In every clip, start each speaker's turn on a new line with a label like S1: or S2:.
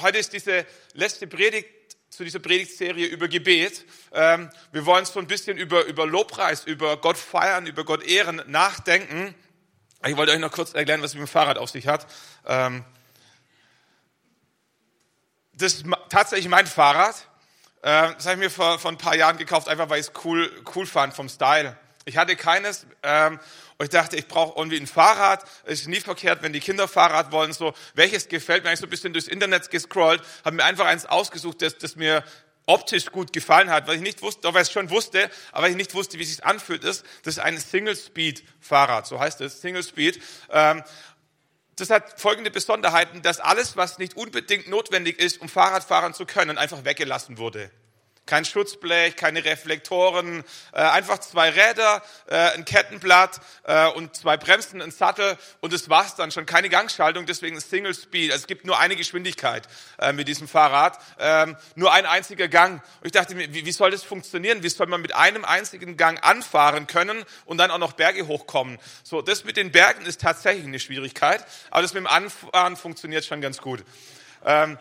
S1: heute ist diese letzte Predigt zu dieser Predigtserie über Gebet. Ähm, wir wollen so ein bisschen über, über Lobpreis, über Gott feiern, über Gott ehren, nachdenken. Ich wollte euch noch kurz erklären, was mit dem Fahrrad auf sich hat. Ähm, das ist tatsächlich mein Fahrrad. Ähm, das habe ich mir vor, vor ein paar Jahren gekauft, einfach weil ich es cool, cool fand vom Style. Ich hatte keines ähm, und ich dachte, ich brauche irgendwie ein Fahrrad. Es ist nie verkehrt, wenn die Kinder Fahrrad wollen. So, welches gefällt mir? Ich so ein bisschen durchs Internet gescrollt, habe mir einfach eins ausgesucht, das, das mir optisch gut gefallen hat, weil ich nicht wusste, weil ich es schon wusste, aber ich nicht wusste, wie es sich anfühlt, ist, das ist ein Single-Speed-Fahrrad, so heißt es, Single-Speed. Ähm, das hat folgende Besonderheiten, dass alles, was nicht unbedingt notwendig ist, um Fahrrad fahren zu können, einfach weggelassen wurde kein Schutzblech, keine Reflektoren, äh, einfach zwei Räder, äh, ein Kettenblatt äh, und zwei Bremsen, ein Sattel und das war's dann schon. Keine Gangschaltung, deswegen Single Speed. Also es gibt nur eine Geschwindigkeit mit diesem Fahrrad, ähm, nur ein einziger Gang. Und ich dachte mir, wie, wie soll das funktionieren? Wie soll man mit einem einzigen Gang anfahren können und dann auch noch Berge hochkommen? So, das mit den Bergen ist tatsächlich eine Schwierigkeit, aber das mit dem Anfahren funktioniert schon ganz gut. Ähm,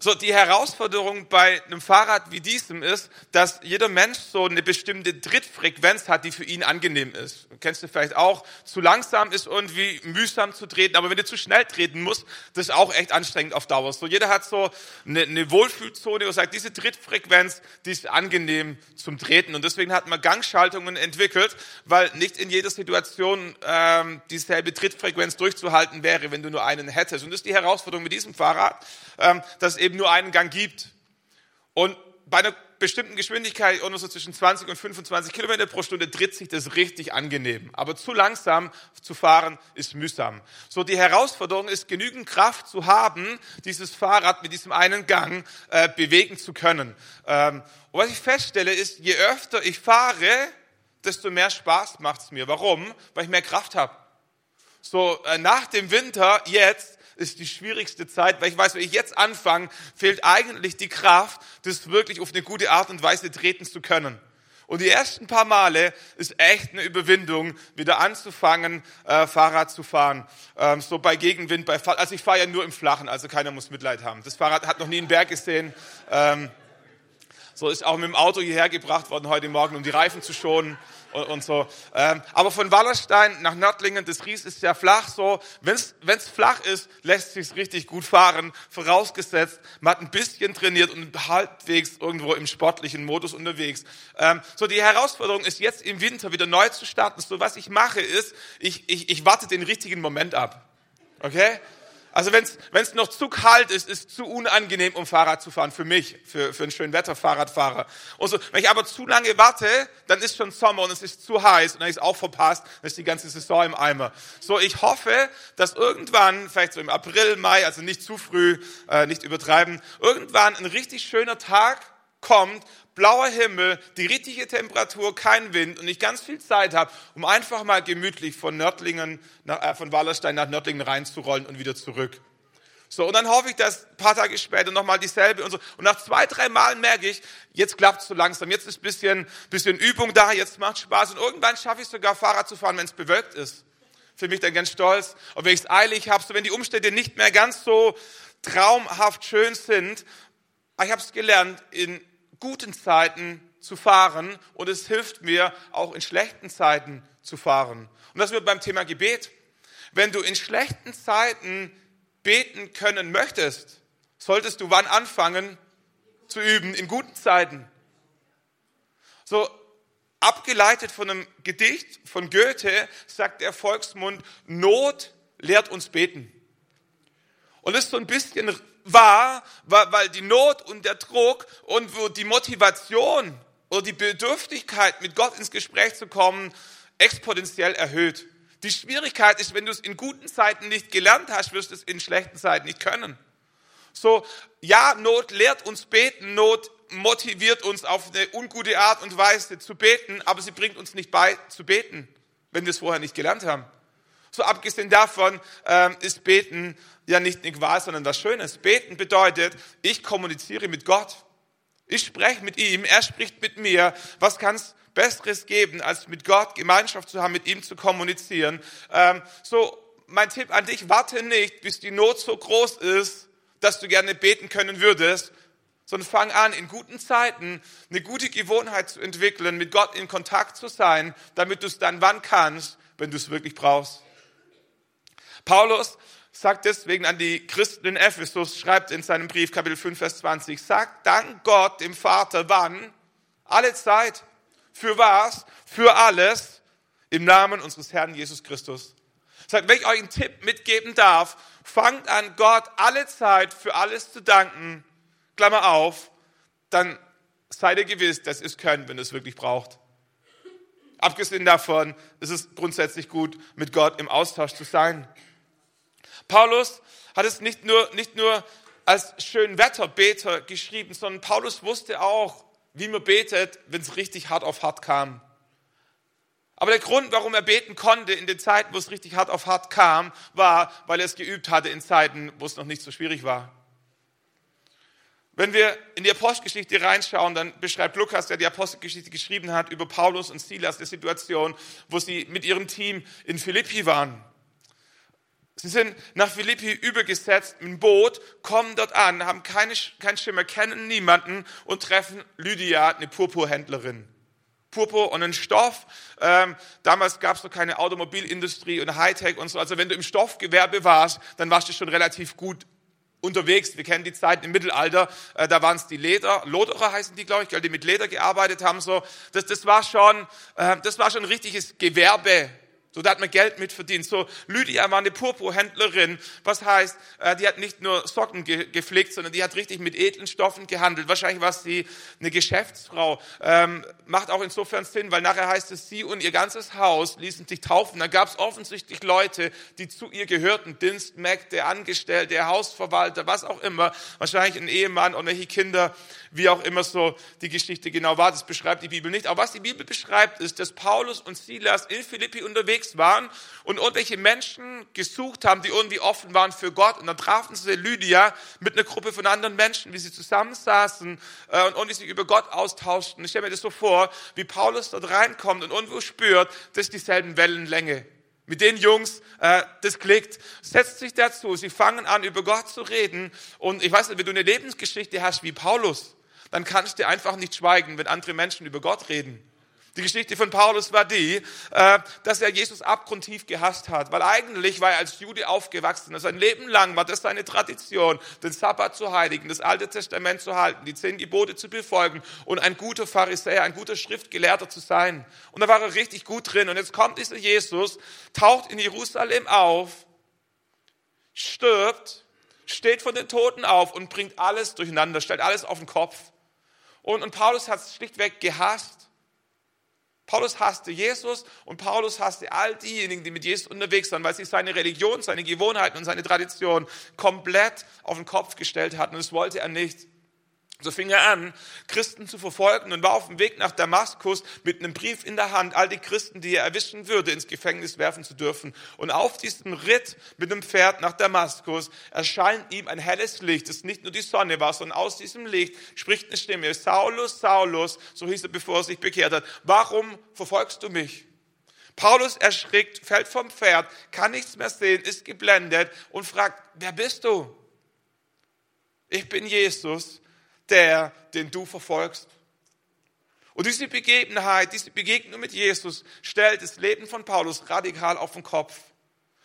S1: so, die Herausforderung bei einem Fahrrad wie diesem ist, dass jeder Mensch so eine bestimmte Trittfrequenz hat, die für ihn angenehm ist. Kennst du vielleicht auch, zu langsam ist irgendwie mühsam zu treten, aber wenn du zu schnell treten musst, das ist auch echt anstrengend auf Dauer. So, jeder hat so eine, eine Wohlfühlzone, wo sagt, diese Trittfrequenz, die ist angenehm zum Treten. Und deswegen hat man Gangschaltungen entwickelt, weil nicht in jeder Situation ähm, dieselbe Trittfrequenz durchzuhalten wäre, wenn du nur einen hättest. Und das ist die Herausforderung mit diesem Fahrrad, ähm, dass eben nur einen Gang gibt. Und bei einer bestimmten Geschwindigkeit, so zwischen 20 und 25 Kilometer pro Stunde, tritt sich das richtig angenehm. Aber zu langsam zu fahren ist mühsam. So, die Herausforderung ist, genügend Kraft zu haben, dieses Fahrrad mit diesem einen Gang äh, bewegen zu können. Ähm, und was ich feststelle ist, je öfter ich fahre, desto mehr Spaß macht es mir. Warum? Weil ich mehr Kraft habe. So, äh, nach dem Winter jetzt ist die schwierigste Zeit, weil ich weiß, wenn ich jetzt anfange, fehlt eigentlich die Kraft, das wirklich auf eine gute Art und Weise treten zu können. Und die ersten paar Male ist echt eine Überwindung, wieder anzufangen, äh, Fahrrad zu fahren. Ähm, so bei Gegenwind, bei Fall. Also ich fahre ja nur im Flachen, also keiner muss Mitleid haben. Das Fahrrad hat noch nie einen Berg gesehen. Ähm, so ist auch mit dem Auto hierher gebracht worden heute Morgen, um die Reifen zu schonen und, und so. Ähm, aber von Wallerstein nach Nördlingen, das Ries ist ja flach so. Wenn es flach ist, lässt sich's richtig gut fahren. Vorausgesetzt, man hat ein bisschen trainiert und halbwegs irgendwo im sportlichen Modus unterwegs. Ähm, so die Herausforderung ist jetzt im Winter wieder neu zu starten. So was ich mache ist, ich, ich, ich warte den richtigen Moment ab. Okay? Also wenn es noch zu kalt ist, ist zu unangenehm, um Fahrrad zu fahren für mich, für, für einen schönen Wetterfahrradfahrer. Und so, wenn ich aber zu lange warte, dann ist schon Sommer und es ist zu heiß und dann ist auch verpasst, dann ist die ganze Saison im Eimer. So, ich hoffe, dass irgendwann, vielleicht so im April, Mai, also nicht zu früh, äh, nicht übertreiben, irgendwann ein richtig schöner Tag kommt, blauer Himmel, die richtige Temperatur, kein Wind und ich ganz viel Zeit habe, um einfach mal gemütlich von Nördlingen, äh, von Wallerstein nach Nördlingen reinzurollen und wieder zurück. So, und dann hoffe ich, dass ein paar Tage später nochmal dieselbe und so. Und nach zwei, drei Malen merke ich, jetzt klappt es so langsam, jetzt ist bisschen, bisschen Übung da, jetzt macht Spaß. Und irgendwann schaffe ich sogar Fahrrad zu fahren, wenn es bewölkt ist. Für mich dann ganz stolz. Und wenn ich es eilig habe, so wenn die Umstände nicht mehr ganz so traumhaft schön sind. Ich habe es gelernt, in guten Zeiten zu fahren und es hilft mir auch in schlechten Zeiten zu fahren. Und das wird beim Thema Gebet. Wenn du in schlechten Zeiten beten können möchtest, solltest du wann anfangen zu üben? In guten Zeiten. So abgeleitet von einem Gedicht von Goethe sagt der Volksmund, Not lehrt uns beten. Und das ist so ein bisschen war, weil die Not und der Druck und die Motivation oder die Bedürftigkeit, mit Gott ins Gespräch zu kommen, exponentiell erhöht. Die Schwierigkeit ist, wenn du es in guten Zeiten nicht gelernt hast, wirst du es in schlechten Zeiten nicht können. So, ja, Not lehrt uns beten, Not motiviert uns auf eine ungute Art und Weise zu beten, aber sie bringt uns nicht bei zu beten, wenn wir es vorher nicht gelernt haben. So abgesehen davon ähm, ist Beten ja nicht eine Qual, sondern was Schönes. Beten bedeutet, ich kommuniziere mit Gott. Ich spreche mit ihm, er spricht mit mir. Was kann es Besseres geben, als mit Gott Gemeinschaft zu haben, mit ihm zu kommunizieren? Ähm, so, mein Tipp an dich, warte nicht, bis die Not so groß ist, dass du gerne beten können würdest, sondern fang an, in guten Zeiten eine gute Gewohnheit zu entwickeln, mit Gott in Kontakt zu sein, damit du es dann wann kannst, wenn du es wirklich brauchst. Paulus sagt deswegen an die Christen in Ephesus, schreibt in seinem Brief Kapitel 5, Vers 20, sagt Dank Gott, dem Vater, wann? Alle Zeit. Für was? Für alles. Im Namen unseres Herrn Jesus Christus. Sagt, wenn ich euch einen Tipp mitgeben darf, fangt an, Gott alle Zeit für alles zu danken, Klammer auf, dann seid ihr gewiss, dass ihr es könnt, wenn ihr es wirklich braucht. Abgesehen davon ist es grundsätzlich gut, mit Gott im Austausch zu sein. Paulus hat es nicht nur, nicht nur als Schönwetterbeter geschrieben, sondern Paulus wusste auch, wie man betet, wenn es richtig hart auf hart kam. Aber der Grund, warum er beten konnte in den Zeiten, wo es richtig hart auf hart kam, war, weil er es geübt hatte in Zeiten, wo es noch nicht so schwierig war. Wenn wir in die Apostelgeschichte reinschauen, dann beschreibt Lukas, der die Apostelgeschichte geschrieben hat, über Paulus und Silas die Situation, wo sie mit ihrem Team in Philippi waren. Sie sind nach Philippi übergesetzt mit dem Boot, kommen dort an, haben keine, keinen Schimmer, kennen niemanden und treffen Lydia, eine Purpurhändlerin. Purpur und ein Stoff. Ähm, damals gab es noch keine Automobilindustrie und Hightech und so. Also wenn du im Stoffgewerbe warst, dann warst du schon relativ gut unterwegs. Wir kennen die Zeit im Mittelalter, äh, da waren es die Leder, Loderer heißen die, glaube ich, die mit Leder gearbeitet haben. So, das, das war schon, äh, das war schon ein richtiges Gewerbe. So, da hat man Geld mit verdient. So, Lydia war eine Purpurhändlerin. Was heißt, äh, die hat nicht nur Socken ge gepflegt, sondern die hat richtig mit edlen Stoffen gehandelt. Wahrscheinlich war sie eine Geschäftsfrau. Ähm, macht auch insofern Sinn, weil nachher heißt es, sie und ihr ganzes Haus ließen sich taufen. Da gab es offensichtlich Leute, die zu ihr gehörten. Dienstmägde, Angestellte, Hausverwalter, was auch immer. Wahrscheinlich ein Ehemann welche Kinder, wie auch immer so die Geschichte genau war. Das beschreibt die Bibel nicht. Aber was die Bibel beschreibt, ist, dass Paulus und Silas in Philippi unterwegs unterwegs waren und irgendwelche Menschen gesucht haben, die irgendwie offen waren für Gott. Und dann trafen sie Lydia mit einer Gruppe von anderen Menschen, wie sie zusammensaßen äh, und irgendwie sich über Gott austauschten. Ich stelle mir das so vor, wie Paulus dort reinkommt und irgendwo spürt, das ist dieselben Wellenlänge. Mit den Jungs, äh, das klickt, setzt sich dazu, sie fangen an, über Gott zu reden. Und ich weiß nicht, wenn du eine Lebensgeschichte hast wie Paulus, dann kannst du einfach nicht schweigen, wenn andere Menschen über Gott reden. Die Geschichte von Paulus war die, äh, dass er Jesus abgrundtief gehasst hat, weil eigentlich war er als Jude aufgewachsen. Sein Leben lang war das seine Tradition, den Sabbat zu heiligen, das Alte Testament zu halten, die zehn Gebote zu befolgen und ein guter Pharisäer, ein guter Schriftgelehrter zu sein. Und da war er richtig gut drin. Und jetzt kommt dieser Jesus, taucht in Jerusalem auf, stirbt, steht von den Toten auf und bringt alles durcheinander, stellt alles auf den Kopf. Und, und Paulus hat es schlichtweg gehasst. Paulus hasste Jesus und Paulus hasste all diejenigen, die mit Jesus unterwegs waren, weil sie seine Religion, seine Gewohnheiten und seine Tradition komplett auf den Kopf gestellt hatten. Und das wollte er nicht. So fing er an, Christen zu verfolgen und war auf dem Weg nach Damaskus mit einem Brief in der Hand, all die Christen, die er erwischen würde, ins Gefängnis werfen zu dürfen. Und auf diesem Ritt mit dem Pferd nach Damaskus erscheint ihm ein helles Licht, das nicht nur die Sonne war, sondern aus diesem Licht spricht eine Stimme, Saulus, Saulus, so hieß er, bevor er sich bekehrt hat, warum verfolgst du mich? Paulus erschrickt, fällt vom Pferd, kann nichts mehr sehen, ist geblendet und fragt, wer bist du? Ich bin Jesus, der, den du verfolgst. Und diese Begebenheit, diese Begegnung mit Jesus stellt das Leben von Paulus radikal auf den Kopf.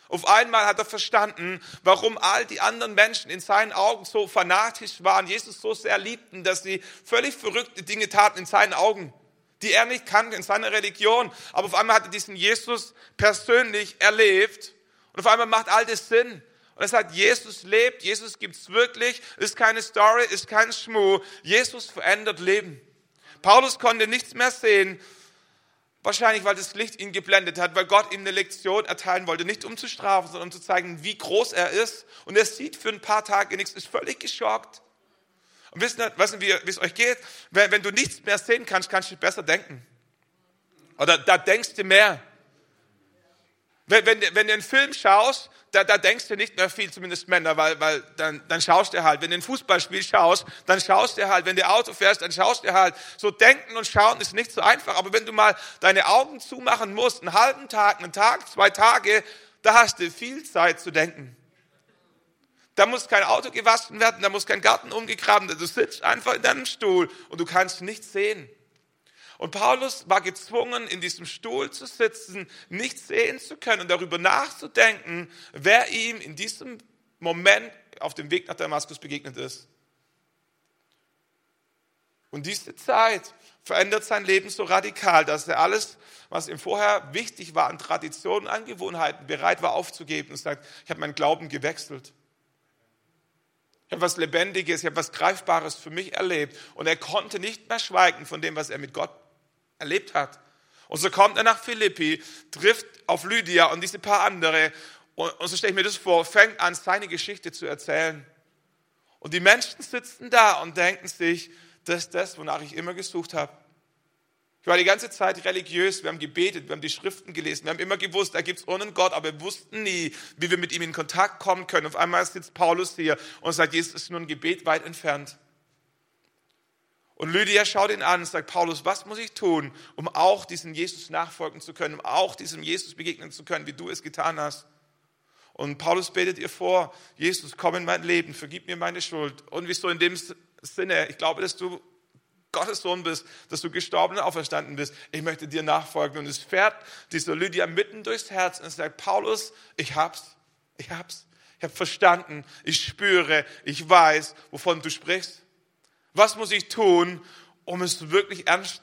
S1: Auf einmal hat er verstanden, warum all die anderen Menschen in seinen Augen so fanatisch waren, Jesus so sehr liebten, dass sie völlig verrückte Dinge taten in seinen Augen, die er nicht kannte in seiner Religion. Aber auf einmal hat er diesen Jesus persönlich erlebt und auf einmal macht all das Sinn. Und er sagt, Jesus lebt, Jesus gibt's wirklich, ist keine Story, ist kein Schmuh. Jesus verändert Leben. Paulus konnte nichts mehr sehen, wahrscheinlich weil das Licht ihn geblendet hat, weil Gott ihm eine Lektion erteilen wollte, nicht um zu strafen, sondern um zu zeigen, wie groß er ist. Und er sieht für ein paar Tage nichts, ist völlig geschockt. Und wisst ihr, wissen wie, wie es euch geht? Wenn, wenn du nichts mehr sehen kannst, kannst du besser denken. Oder da denkst du mehr. Wenn, wenn, wenn du einen Film schaust, da, da denkst du nicht mehr viel, zumindest Männer, weil, weil dann, dann schaust du halt. Wenn du ein Fußballspiel schaust, dann schaust du halt. Wenn du Auto fährst, dann schaust du halt. So denken und schauen ist nicht so einfach. Aber wenn du mal deine Augen zumachen musst, einen halben Tag, einen Tag, zwei Tage, da hast du viel Zeit zu denken. Da muss kein Auto gewaschen werden, da muss kein Garten umgegraben werden. Du sitzt einfach in deinem Stuhl und du kannst nichts sehen. Und Paulus war gezwungen, in diesem Stuhl zu sitzen, nichts sehen zu können und darüber nachzudenken, wer ihm in diesem Moment auf dem Weg nach Damaskus begegnet ist. Und diese Zeit verändert sein Leben so radikal, dass er alles, was ihm vorher wichtig war an Traditionen, Angewohnheiten, bereit war aufzugeben und sagt, ich habe meinen Glauben gewechselt. Ich habe was Lebendiges, ich habe was Greifbares für mich erlebt. Und er konnte nicht mehr schweigen von dem, was er mit Gott erlebt hat. Und so kommt er nach Philippi, trifft auf Lydia und diese paar andere. Und, so stelle ich mir das vor, fängt an, seine Geschichte zu erzählen. Und die Menschen sitzen da und denken sich, das ist das, wonach ich immer gesucht habe. Ich war die ganze Zeit religiös, wir haben gebetet, wir haben die Schriften gelesen, wir haben immer gewusst, da gibt es einen Gott, aber wir wussten nie, wie wir mit ihm in Kontakt kommen können. Auf einmal sitzt Paulus hier und sagt, Jesus ist nur ein Gebet weit entfernt. Und Lydia schaut ihn an und sagt, Paulus, was muss ich tun, um auch diesem Jesus nachfolgen zu können, um auch diesem Jesus begegnen zu können, wie du es getan hast? Und Paulus betet ihr vor, Jesus, komm in mein Leben, vergib mir meine Schuld. Und wieso in dem Sinne, ich glaube, dass du Gottes Sohn bist, dass du gestorben und auferstanden bist. Ich möchte dir nachfolgen. Und es fährt dieser Lydia mitten durchs Herz und sagt, Paulus, ich hab's, ich hab's. Ich habe verstanden, ich spüre, ich weiß, wovon du sprichst. Was muss ich tun, um es wirklich ernst,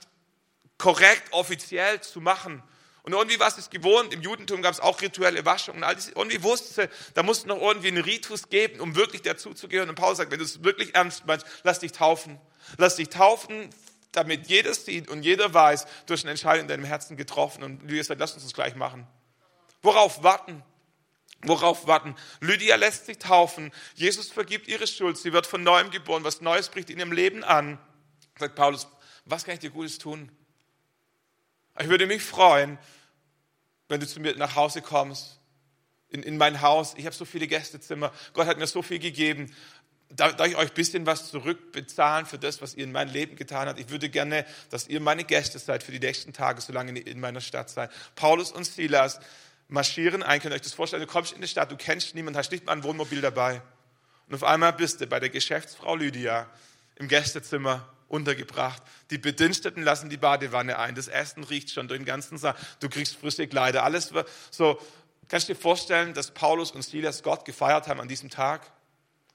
S1: korrekt, offiziell zu machen? Und irgendwie war es gewohnt, im Judentum gab es auch rituelle Waschungen und all diese, irgendwie wusste, da musste noch irgendwie einen Ritus geben, um wirklich dazuzugehören. Und Paulus sagt, wenn du es wirklich ernst meinst, lass dich taufen. Lass dich taufen, damit jeder sieht und jeder weiß, du hast eine Entscheidung in deinem Herzen getroffen. Und Lydia sagt, lass uns das gleich machen. Worauf warten? Worauf warten? Lydia lässt sich taufen. Jesus vergibt ihre Schuld. Sie wird von neuem geboren. Was Neues bricht in ihrem Leben an. Sagt Paulus, was kann ich dir Gutes tun? Ich würde mich freuen, wenn du zu mir nach Hause kommst, in, in mein Haus. Ich habe so viele Gästezimmer. Gott hat mir so viel gegeben. Darf, darf ich euch ein bisschen was zurückbezahlen für das, was ihr in meinem Leben getan habt? Ich würde gerne, dass ihr meine Gäste seid für die nächsten Tage, solange ihr in meiner Stadt seid. Paulus und Silas marschieren ein. Könnt ihr euch das vorstellen? Du kommst in die Stadt, du kennst niemanden, hast nicht mal ein Wohnmobil dabei. Und auf einmal bist du bei der Geschäftsfrau Lydia im Gästezimmer untergebracht. Die Bediensteten lassen die Badewanne ein. Das Essen riecht schon durch den ganzen Saal. Du kriegst frische Kleider. Alles so. Kannst du dir vorstellen, dass Paulus und Silas Gott gefeiert haben an diesem Tag?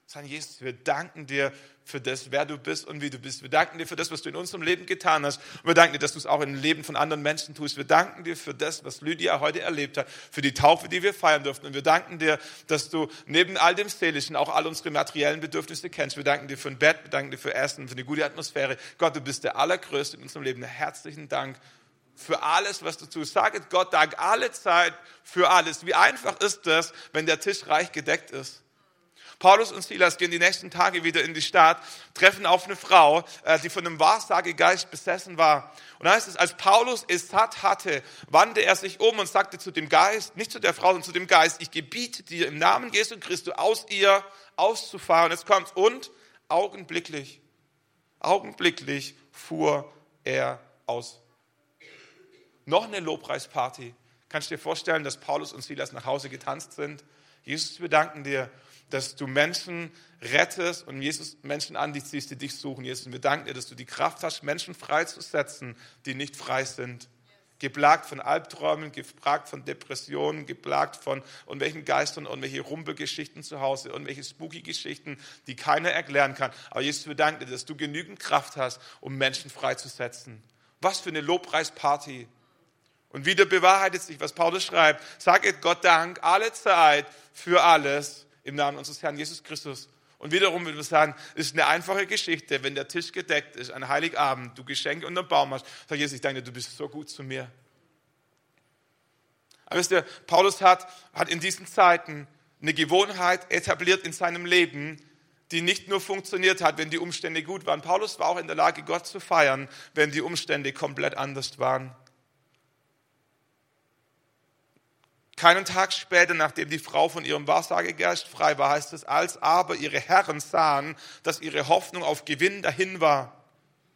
S1: Sagen, Jesus, wir danken dir für das, wer du bist und wie du bist. Wir danken dir für das, was du in unserem Leben getan hast. Und wir danken dir, dass du es auch im Leben von anderen Menschen tust. Wir danken dir für das, was Lydia heute erlebt hat, für die Taufe, die wir feiern durften. Und wir danken dir, dass du neben all dem Seelischen auch all unsere materiellen Bedürfnisse kennst. Wir danken dir für ein Bett, wir danken dir für Essen, für eine gute Atmosphäre. Gott, du bist der Allergrößte in unserem Leben. Herzlichen Dank für alles, was du tust. Saget Gott Dank alle Zeit für alles. Wie einfach ist das, wenn der Tisch reich gedeckt ist? Paulus und Silas gehen die nächsten Tage wieder in die Stadt, treffen auf eine Frau, äh, die von einem Wahrsagegeist besessen war. Und da heißt es, als Paulus es satt hatte, wandte er sich um und sagte zu dem Geist, nicht zu der Frau, sondern zu dem Geist, ich gebiete dir im Namen Jesu Christi aus ihr auszufahren. Jetzt kommt's. Und augenblicklich, augenblicklich fuhr er aus. Noch eine Lobpreisparty. Kannst du dir vorstellen, dass Paulus und Silas nach Hause getanzt sind? Jesus, wir danken dir, dass du Menschen rettest und Jesus Menschen an dich ziehst, die dich suchen. Jesus, und wir danken dir, dass du die Kraft hast, Menschen freizusetzen, die nicht frei sind. Geplagt von Albträumen, geplagt von Depressionen, geplagt von irgendwelchen Geistern, irgendwelche Rumpelgeschichten zu Hause, irgendwelche Spooky-Geschichten, die keiner erklären kann. Aber Jesus, wir danken dir, dass du genügend Kraft hast, um Menschen freizusetzen. Was für eine Lobpreisparty. Und wieder bewahrheitet sich, was Paulus schreibt. Saget Gott Dank alle Zeit für alles im Namen unseres Herrn Jesus Christus. Und wiederum würde ich sagen, es ist eine einfache Geschichte, wenn der Tisch gedeckt ist, an Heiligabend, du Geschenke unter dem Baum hast, sag Jesus, ich danke dir, du bist so gut zu mir. Aber wisst ihr, Paulus hat, hat in diesen Zeiten eine Gewohnheit etabliert in seinem Leben, die nicht nur funktioniert hat, wenn die Umstände gut waren. Paulus war auch in der Lage, Gott zu feiern, wenn die Umstände komplett anders waren. Keinen Tag später, nachdem die Frau von ihrem Wahrsagegeist frei war, heißt es, als aber ihre Herren sahen, dass ihre Hoffnung auf Gewinn dahin war,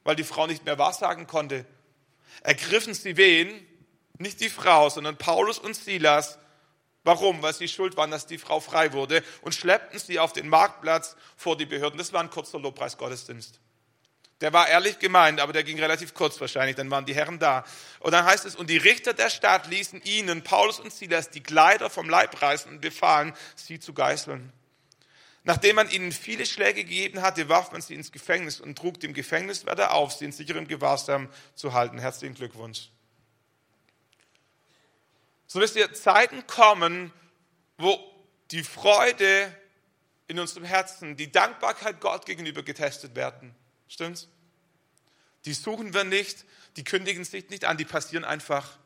S1: weil die Frau nicht mehr wahrsagen konnte, ergriffen sie wen? Nicht die Frau, sondern Paulus und Silas Warum? Weil sie schuld waren, dass die Frau frei wurde und schleppten sie auf den Marktplatz vor die Behörden. Das war ein kurzer Lobpreisgottesdienst. Der war ehrlich gemeint, aber der ging relativ kurz wahrscheinlich, dann waren die Herren da. Und dann heißt es, und die Richter der Stadt ließen ihnen, Paulus und Silas, die Kleider vom Leib reißen und befahlen, sie zu geißeln. Nachdem man ihnen viele Schläge gegeben hatte, warf man sie ins Gefängnis und trug dem Gefängniswärter auf, sie in sicherem Gewahrsam zu halten. Herzlichen Glückwunsch. So wisst ihr, Zeiten kommen, wo die Freude in unserem Herzen, die Dankbarkeit Gott gegenüber getestet werden. Stimmt's? Die suchen wir nicht, die kündigen sich nicht an, die passieren einfach.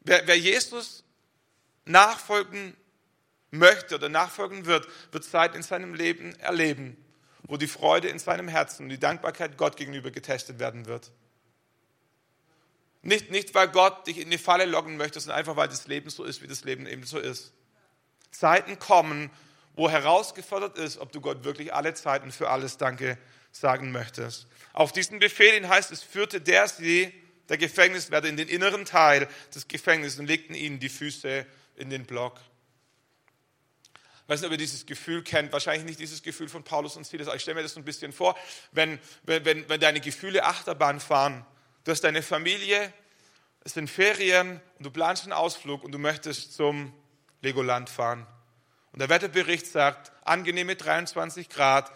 S1: Wer, wer Jesus nachfolgen möchte oder nachfolgen wird, wird Zeit in seinem Leben erleben, wo die Freude in seinem Herzen und die Dankbarkeit Gott gegenüber getestet werden wird. Nicht, nicht, weil Gott dich in die Falle locken möchte, sondern einfach, weil das Leben so ist, wie das Leben eben so ist. Zeiten kommen, wo herausgefordert ist, ob du Gott wirklich alle Zeiten für alles Danke sagen möchtest. Auf diesen Befehl hin heißt es, führte der sie, der Gefängniswärter, in den inneren Teil des Gefängnisses und legten ihnen die Füße in den Block. Ich weiß nicht, ob ihr dieses Gefühl kennt, wahrscheinlich nicht dieses Gefühl von Paulus und Silas, aber ich stelle mir das so ein bisschen vor, wenn, wenn, wenn deine Gefühle Achterbahn fahren, du hast deine Familie, es sind Ferien und du planst einen Ausflug und du möchtest zum Legoland fahren. Und der Wetterbericht sagt, angenehme 23 Grad,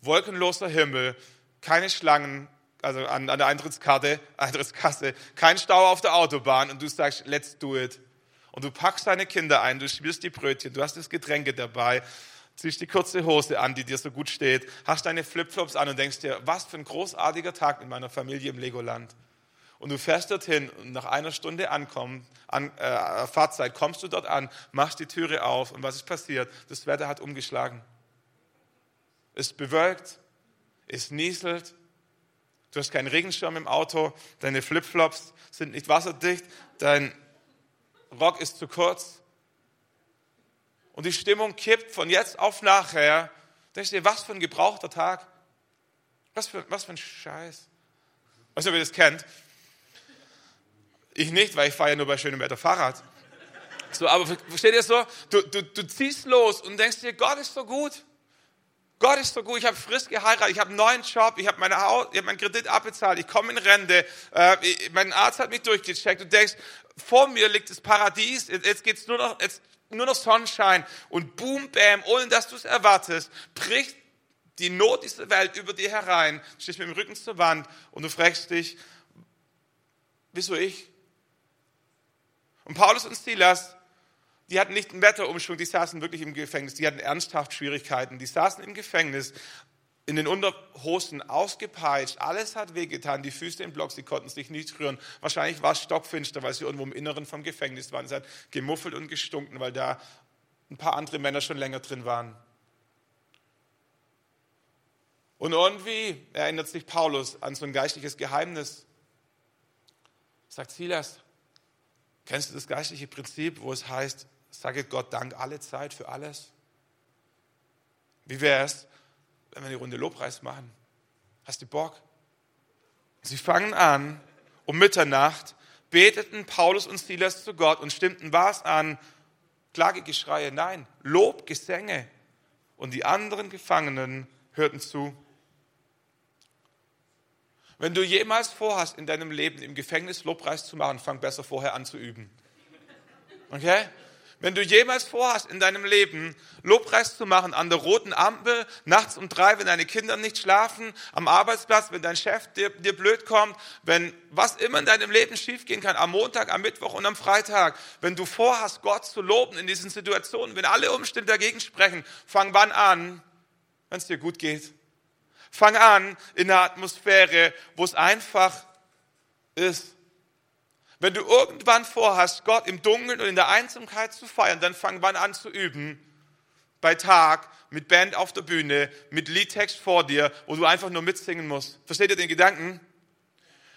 S1: wolkenloser Himmel, keine Schlangen, also an, an der Eintrittskarte, Eintrittskasse, kein Stau auf der Autobahn und du sagst, let's do it. Und du packst deine Kinder ein, du spielst die Brötchen, du hast das Getränke dabei, ziehst die kurze Hose an, die dir so gut steht, hast deine Flipflops an und denkst dir, was für ein großartiger Tag mit meiner Familie im Legoland. Und du fährst dorthin und nach einer Stunde ankommen, an, äh, Fahrzeit kommst du dort an, machst die Türe auf und was ist passiert? Das Wetter hat umgeschlagen. Es bewölkt, es nieselt, du hast keinen Regenschirm im Auto, deine Flipflops sind nicht wasserdicht, dein Rock ist zu kurz. Und die Stimmung kippt von jetzt auf nachher. Denkst du dir, was für ein gebrauchter Tag? Was für, was für ein Scheiß. Weißt du, ihr das kennt? Ich nicht, weil ich fahre ja nur bei schönem Wetter Fahrrad. So, aber versteht ihr so? Du, du, du ziehst los und denkst dir, Gott ist so gut. Gott ist so gut, ich habe frisch geheiratet, ich habe einen neuen Job, ich habe meine Haus, ich habe meinen Kredit abbezahlt, ich komme in Rente, äh, mein Arzt hat mich durchgecheckt. Du denkst, vor mir liegt das Paradies, jetzt geht's nur noch, jetzt nur noch Sonnenschein und boom, bam, ohne dass du es erwartest, bricht die Not dieser Welt über dir herein, stehst mit dem Rücken zur Wand und du fragst dich, wieso ich? Und Paulus und Silas, die hatten nicht einen Wetterumschwung, die saßen wirklich im Gefängnis, die hatten ernsthaft Schwierigkeiten, die saßen im Gefängnis, in den Unterhosen ausgepeitscht, alles hat wehgetan, die Füße im Block, sie konnten sich nicht rühren. Wahrscheinlich war es stockfinster, weil sie irgendwo im Inneren vom Gefängnis waren. Es hat gemuffelt und gestunken, weil da ein paar andere Männer schon länger drin waren. Und irgendwie erinnert sich Paulus an so ein geistliches Geheimnis. Sagt Silas, Kennst du das geistliche Prinzip, wo es heißt, sage Gott Dank alle Zeit für alles? Wie wäre es, wenn wir die Runde Lobpreis machen? Hast du Bock? Sie fangen an, um Mitternacht beteten Paulus und Silas zu Gott und stimmten was an? Klagegeschreie, nein, Lob, Gesänge. Und die anderen Gefangenen hörten zu. Wenn du jemals vorhast, in deinem Leben im Gefängnis Lobpreis zu machen, fang besser vorher an zu üben. Okay? Wenn du jemals vorhast, in deinem Leben Lobpreis zu machen, an der roten Ampel, nachts um drei, wenn deine Kinder nicht schlafen, am Arbeitsplatz, wenn dein Chef dir, dir blöd kommt, wenn was immer in deinem Leben schiefgehen kann, am Montag, am Mittwoch und am Freitag, wenn du vorhast, Gott zu loben in diesen Situationen, wenn alle Umstände dagegen sprechen, fang wann an, wenn es dir gut geht. Fang an in einer Atmosphäre, wo es einfach ist. Wenn du irgendwann vorhast, Gott im Dunkeln und in der Einsamkeit zu feiern, dann fang wann an zu üben. Bei Tag, mit Band auf der Bühne, mit Liedtext vor dir, wo du einfach nur mitsingen musst. Versteht ihr den Gedanken?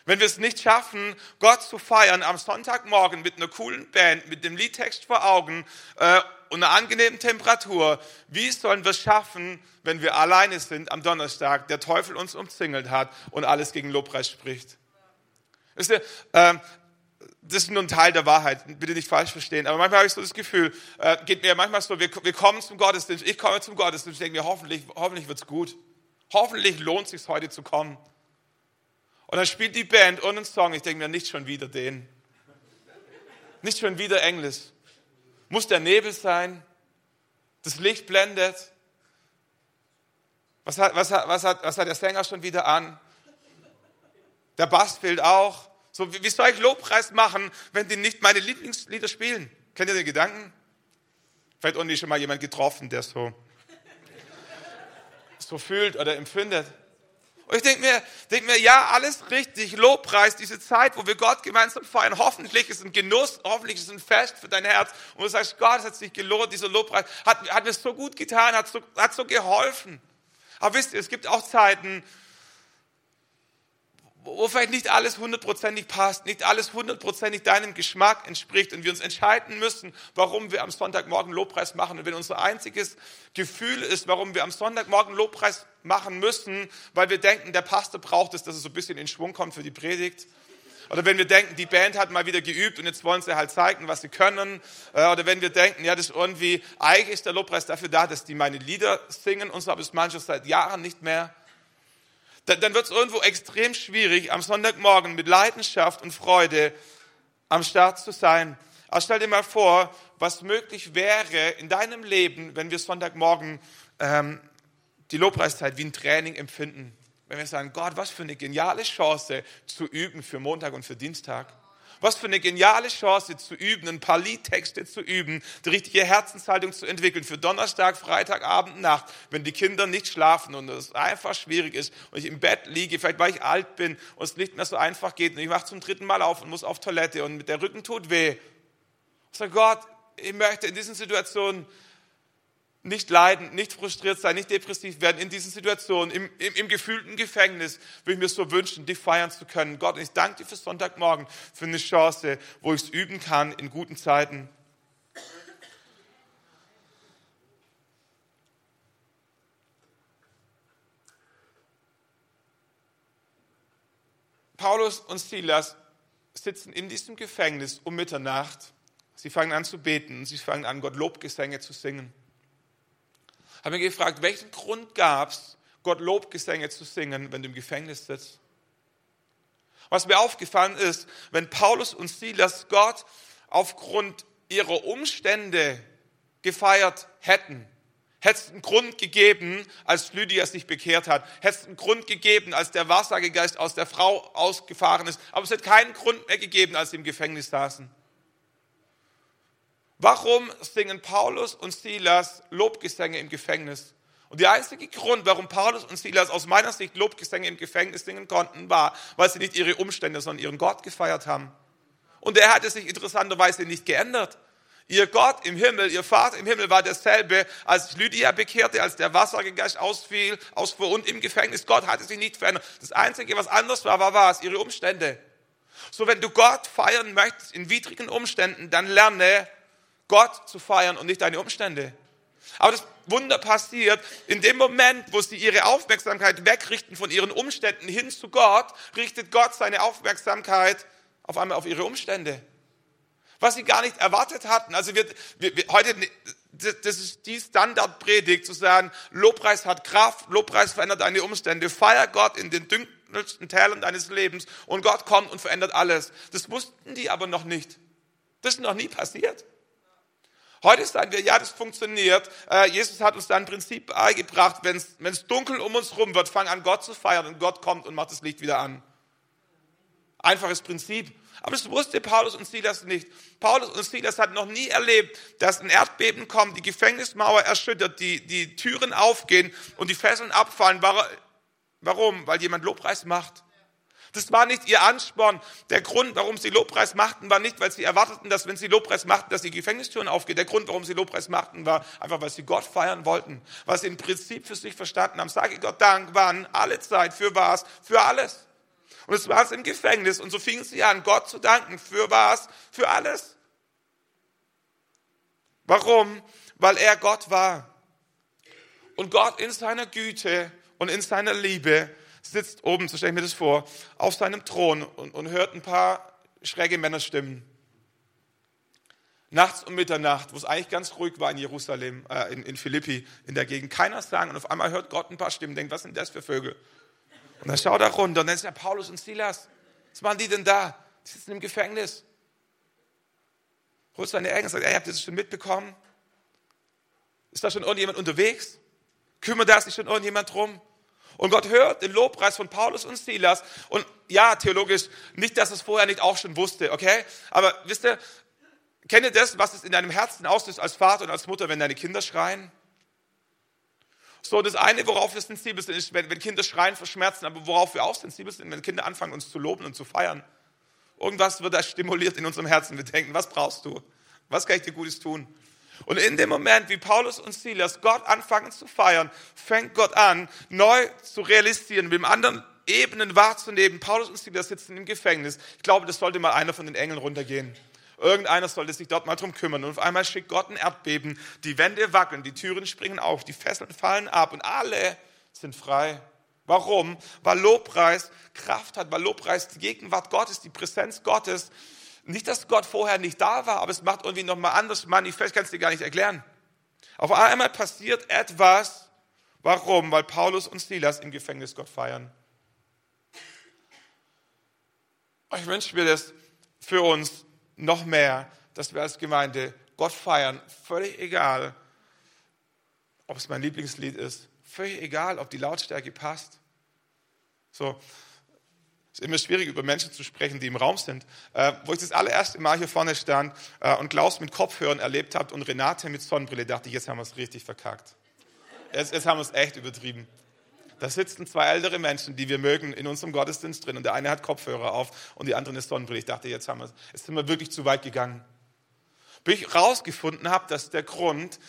S1: Wenn wir es nicht schaffen, Gott zu feiern am Sonntagmorgen mit einer coolen Band, mit dem Liedtext vor Augen äh, und einer angenehmen Temperatur, wie sollen wir es schaffen, wenn wir alleine sind am Donnerstag, der Teufel uns umzingelt hat und alles gegen Lobpreis spricht? Wisst ihr, äh, das ist nur ein Teil der Wahrheit, bitte nicht falsch verstehen. Aber manchmal habe ich so das Gefühl, äh, geht mir manchmal so, wir, wir kommen zum Gottesdienst, ich komme zum Gottesdienst, ich denke mir, hoffentlich, hoffentlich wird's gut. Hoffentlich lohnt es sich heute zu kommen. Und dann spielt die Band und einen Song, ich denke mir, nicht schon wieder den. Nicht schon wieder Englisch. Muss der Nebel sein? Das Licht blendet. Was hat, was, hat, was, hat, was hat der Sänger schon wieder an? Der Bass fehlt auch. So, wie soll ich Lobpreis machen, wenn die nicht meine Lieblingslieder spielen? Kennt ihr den Gedanken? Vielleicht auch nicht schon mal jemand getroffen, der so, so fühlt oder empfindet. Und ich denke mir, denk mir, ja, alles richtig, Lobpreis, diese Zeit, wo wir Gott gemeinsam feiern. Hoffentlich ist ein Genuss, hoffentlich ist ein Fest für dein Herz. Und du sagst, Gott, es hat sich gelohnt, dieser Lobpreis hat, hat mir so gut getan, hat so, hat so geholfen. Aber wisst ihr, es gibt auch Zeiten, wo vielleicht nicht alles hundertprozentig passt, nicht alles hundertprozentig deinem Geschmack entspricht und wir uns entscheiden müssen, warum wir am Sonntagmorgen Lobpreis machen. Und wenn unser einziges Gefühl ist, warum wir am Sonntagmorgen Lobpreis machen müssen, weil wir denken, der Pastor braucht es, dass es so ein bisschen in Schwung kommt für die Predigt. Oder wenn wir denken, die Band hat mal wieder geübt und jetzt wollen sie halt zeigen, was sie können. Äh, oder wenn wir denken, ja, das ist irgendwie, eigentlich ist der Lobpreis dafür da, dass die meine Lieder singen und so, aber es manche seit Jahren nicht mehr dann wird es irgendwo extrem schwierig, am Sonntagmorgen mit Leidenschaft und Freude am Start zu sein. Aber stell dir mal vor, was möglich wäre in deinem Leben, wenn wir Sonntagmorgen ähm, die Lobpreiszeit wie ein Training empfinden. Wenn wir sagen, Gott, was für eine geniale Chance zu üben für Montag und für Dienstag. Was für eine geniale Chance zu üben, ein paar Liedtexte zu üben, die richtige Herzenshaltung zu entwickeln für Donnerstag, Freitag, Abend, Nacht, wenn die Kinder nicht schlafen und es einfach schwierig ist und ich im Bett liege, vielleicht weil ich alt bin und es nicht mehr so einfach geht und ich mache zum dritten Mal auf und muss auf Toilette und der Rücken tut weh. Ich sage, Gott, ich möchte in diesen Situationen nicht leiden, nicht frustriert sein, nicht depressiv werden in diesen Situationen, im, im, im gefühlten Gefängnis, würde ich mir so wünschen, dich feiern zu können. Gott, ich danke dir für Sonntagmorgen, für eine Chance, wo ich es üben kann in guten Zeiten. Paulus und Silas sitzen in diesem Gefängnis um Mitternacht. Sie fangen an zu beten sie fangen an, Gott Lobgesänge zu singen habe mir gefragt, welchen Grund gab es, Gott Lobgesänge zu singen, wenn du im Gefängnis sitzt? Was mir aufgefallen ist, wenn Paulus und Silas Gott aufgrund ihrer Umstände gefeiert hätten, hätte es einen Grund gegeben, als Lydia sich bekehrt hat, hätte es einen Grund gegeben, als der Wahrsagegeist aus der Frau ausgefahren ist, aber es hätte keinen Grund mehr gegeben, als sie im Gefängnis saßen. Warum singen Paulus und Silas Lobgesänge im Gefängnis? Und der einzige Grund, warum Paulus und Silas aus meiner Sicht Lobgesänge im Gefängnis singen konnten, war, weil sie nicht ihre Umstände, sondern ihren Gott gefeiert haben. Und er hatte sich interessanterweise nicht geändert. Ihr Gott im Himmel, ihr Vater im Himmel war derselbe, als Lydia bekehrte, als der Wassergeist ausfiel, ausfuhr und im Gefängnis. Gott hatte sich nicht verändert. Das Einzige, was anders war, war was? Ihre Umstände. So, wenn du Gott feiern möchtest in widrigen Umständen, dann lerne Gott zu feiern und nicht deine Umstände. Aber das Wunder passiert in dem Moment, wo sie ihre Aufmerksamkeit wegrichten von ihren Umständen hin zu Gott, richtet Gott seine Aufmerksamkeit auf einmal auf ihre Umstände. Was sie gar nicht erwartet hatten. Also wir, wir, wir heute, das ist die Standardpredigt, zu sagen, Lobpreis hat Kraft, Lobpreis verändert deine Umstände, feier Gott in den dunkelsten Teilen deines Lebens und Gott kommt und verändert alles. Das wussten die aber noch nicht. Das ist noch nie passiert. Heute sagen wir, ja, das funktioniert. Äh, Jesus hat uns da ein Prinzip beigebracht, wenn es dunkel um uns rum wird, fang an Gott zu feiern und Gott kommt und macht das Licht wieder an. Einfaches Prinzip. Aber das wusste Paulus und Silas nicht. Paulus und Silas hatten noch nie erlebt, dass ein Erdbeben kommt, die Gefängnismauer erschüttert, die, die Türen aufgehen und die Fesseln abfallen. Warum? Weil jemand Lobpreis macht. Das war nicht ihr Ansporn. Der Grund, warum sie Lobpreis machten, war nicht, weil sie erwarteten, dass wenn sie Lobpreis machten, dass die Gefängnistüren aufgehen. Der Grund, warum sie Lobpreis machten, war einfach, weil sie Gott feiern wollten. Was sie im Prinzip für sich verstanden haben. Sage Gott Dank, wann, alle Zeit, für was, für alles. Und es war es im Gefängnis. Und so fingen sie an, Gott zu danken. Für was? Für alles. Warum? Weil er Gott war. Und Gott in seiner Güte und in seiner Liebe sitzt oben, so stelle ich mir das vor, auf seinem Thron und, und hört ein paar schräge Männerstimmen. Nachts um Mitternacht, wo es eigentlich ganz ruhig war in Jerusalem, äh, in, in Philippi, in der Gegend, keiner sagen. Und auf einmal hört Gott ein paar Stimmen, denkt, was sind das für Vögel? Und dann schaut er runter und dann ist ja Paulus und Silas. Was machen die denn da? Die sitzen im Gefängnis. Holt seine Engel und sagt, ey, habt ihr das schon mitbekommen? Ist da schon irgendjemand unterwegs? Kümmert da sich schon irgendjemand drum? Und Gott hört den Lobpreis von Paulus und Silas. Und ja, theologisch, nicht, dass es vorher nicht auch schon wusste, okay? Aber wisst ihr, kennt ihr das, was es in deinem Herzen auslöst als Vater und als Mutter, wenn deine Kinder schreien? So, das eine, worauf wir sensibel sind, ist, wenn Kinder schreien vor Schmerzen, aber worauf wir auch sensibel sind, wenn Kinder anfangen, uns zu loben und zu feiern. Irgendwas wird da stimuliert in unserem Herzen. Wir denken, was brauchst du? Was kann ich dir Gutes tun? Und in dem Moment, wie Paulus und Silas Gott anfangen zu feiern, fängt Gott an, neu zu realisieren, mit dem anderen Ebenen wahrzunehmen. Paulus und Silas sitzen im Gefängnis. Ich glaube, das sollte mal einer von den Engeln runtergehen. Irgendeiner sollte sich dort mal drum kümmern. Und auf einmal schickt Gott ein Erdbeben. Die Wände wackeln, die Türen springen auf, die Fesseln fallen ab und alle sind frei. Warum? Weil Lobpreis Kraft hat, weil Lobpreis die Gegenwart Gottes, die Präsenz Gottes. Nicht, dass Gott vorher nicht da war, aber es macht irgendwie nochmal anders manifest, kannst dir gar nicht erklären. Auf einmal passiert etwas. Warum? Weil Paulus und Silas im Gefängnis Gott feiern. Ich wünsche mir das für uns noch mehr, dass wir als Gemeinde Gott feiern, völlig egal, ob es mein Lieblingslied ist, völlig egal, ob die Lautstärke passt. So, ist immer schwierig, über Menschen zu sprechen, die im Raum sind. Äh, wo ich das allererste Mal hier vorne stand äh, und Klaus mit Kopfhörern erlebt habe und Renate mit Sonnenbrille, dachte ich, jetzt haben wir es richtig verkackt. Jetzt, jetzt haben wir es echt übertrieben. Da sitzen zwei ältere Menschen, die wir mögen, in unserem Gottesdienst drin. Und der eine hat Kopfhörer auf und die andere eine Sonnenbrille. Ich dachte, jetzt, haben wir, jetzt sind wir wirklich zu weit gegangen. Bis ich rausgefunden habe, dass der Grund,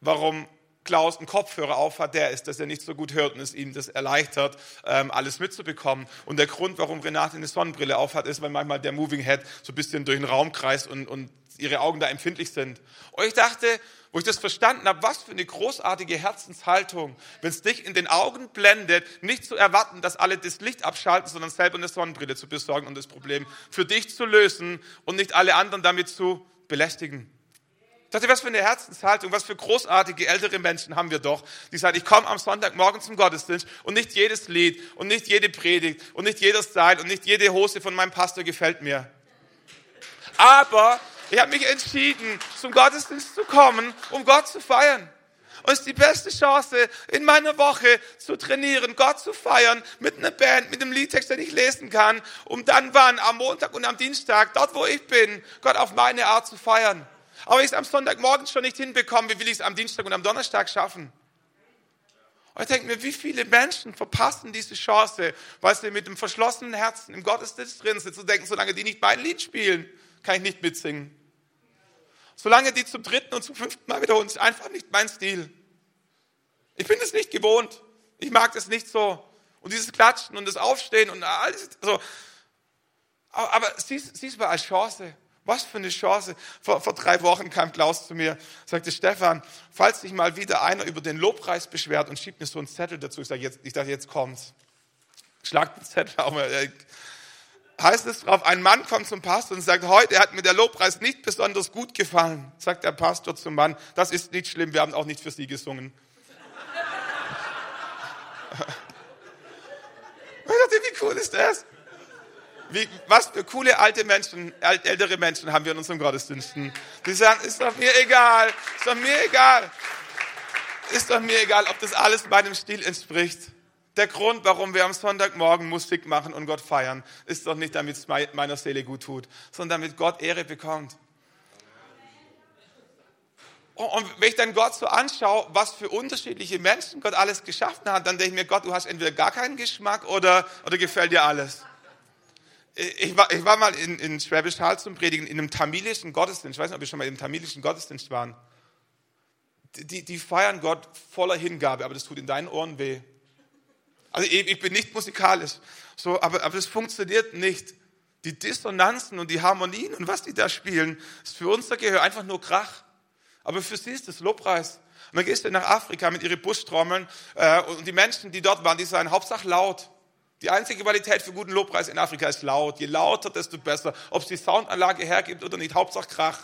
S1: warum Klaus einen Kopfhörer auf hat, der ist, dass er nicht so gut hört und es ihm das erleichtert, ähm, alles mitzubekommen. Und der Grund, warum Renate eine Sonnenbrille auf hat, ist, weil manchmal der Moving Head so ein bisschen durch den Raum kreist und, und ihre Augen da empfindlich sind. Und ich dachte, wo ich das verstanden habe, was für eine großartige Herzenshaltung, wenn es dich in den Augen blendet, nicht zu erwarten, dass alle das Licht abschalten, sondern selber eine Sonnenbrille zu besorgen und das Problem für dich zu lösen und nicht alle anderen damit zu belästigen. Dachte, was für eine Herzenshaltung, was für großartige ältere Menschen haben wir doch, die sagen, ich komme am Sonntagmorgen zum Gottesdienst und nicht jedes Lied und nicht jede Predigt und nicht jeder Style und nicht jede Hose von meinem Pastor gefällt mir. Aber ich habe mich entschieden, zum Gottesdienst zu kommen, um Gott zu feiern. Und es ist die beste Chance, in meiner Woche zu trainieren, Gott zu feiern, mit einer Band, mit einem Liedtext, den ich lesen kann, um dann wann, am Montag und am Dienstag, dort wo ich bin, Gott auf meine Art zu feiern. Aber ich es am Sonntagmorgen schon nicht hinbekomme, wie will ich es am Dienstag und am Donnerstag schaffen? Und ich denke mir, wie viele Menschen verpassen diese Chance, weil sie mit dem verschlossenen Herzen im Gottesdienst drin sind, zu denken, solange die nicht mein Lied spielen, kann ich nicht mitsingen. Solange die zum dritten und zum fünften Mal wiederholen, ist einfach nicht mein Stil. Ich bin es nicht gewohnt. Ich mag es nicht so. Und dieses Klatschen und das Aufstehen und alles. So. Aber, aber sieh es mal als Chance. Was für eine Chance. Vor, vor drei Wochen kam Klaus zu mir, sagte Stefan, falls sich mal wieder einer über den Lobpreis beschwert und schiebt mir so einen Zettel dazu, ich, sag, jetzt, ich dachte, jetzt kommt's. Schlag den Zettel auf heißt es drauf, ein Mann kommt zum Pastor und sagt, heute hat mir der Lobpreis nicht besonders gut gefallen. Sagt der Pastor zum Mann, das ist nicht schlimm, wir haben auch nicht für Sie gesungen. wie cool ist das? Wie, was für coole alte Menschen, ältere Menschen haben wir in unseren Gottesdiensten. Die sagen, ist doch mir egal, ist doch mir egal. Ist doch mir egal, ob das alles meinem Stil entspricht. Der Grund, warum wir am Sonntagmorgen Musik machen und Gott feiern, ist doch nicht, damit es meiner Seele gut tut, sondern damit Gott Ehre bekommt. Und wenn ich dann Gott so anschaue, was für unterschiedliche Menschen Gott alles geschaffen hat, dann denke ich mir, Gott, du hast entweder gar keinen Geschmack oder, oder gefällt dir alles. Ich war, ich war mal in, in Schwäbisch Hall zum Predigen in einem tamilischen Gottesdienst. Ich weiß nicht, ob ihr schon mal im tamilischen Gottesdienst waren. Die, die feiern Gott voller Hingabe, aber das tut in deinen Ohren weh. Also ich, ich bin nicht musikalisch, so, aber, aber das funktioniert nicht. Die Dissonanzen und die Harmonien und was die da spielen, ist für unser Gehör einfach nur Krach. Aber für sie ist das Lobpreis. Und dann gehst du nach Afrika mit ihren Buschtrommeln äh, und die Menschen, die dort waren, die sagen, Hauptsache laut. Die einzige Qualität für guten Lobpreis in Afrika ist laut. Je lauter, desto besser. Ob es die Soundanlage hergibt oder nicht, Hauptsache Krach.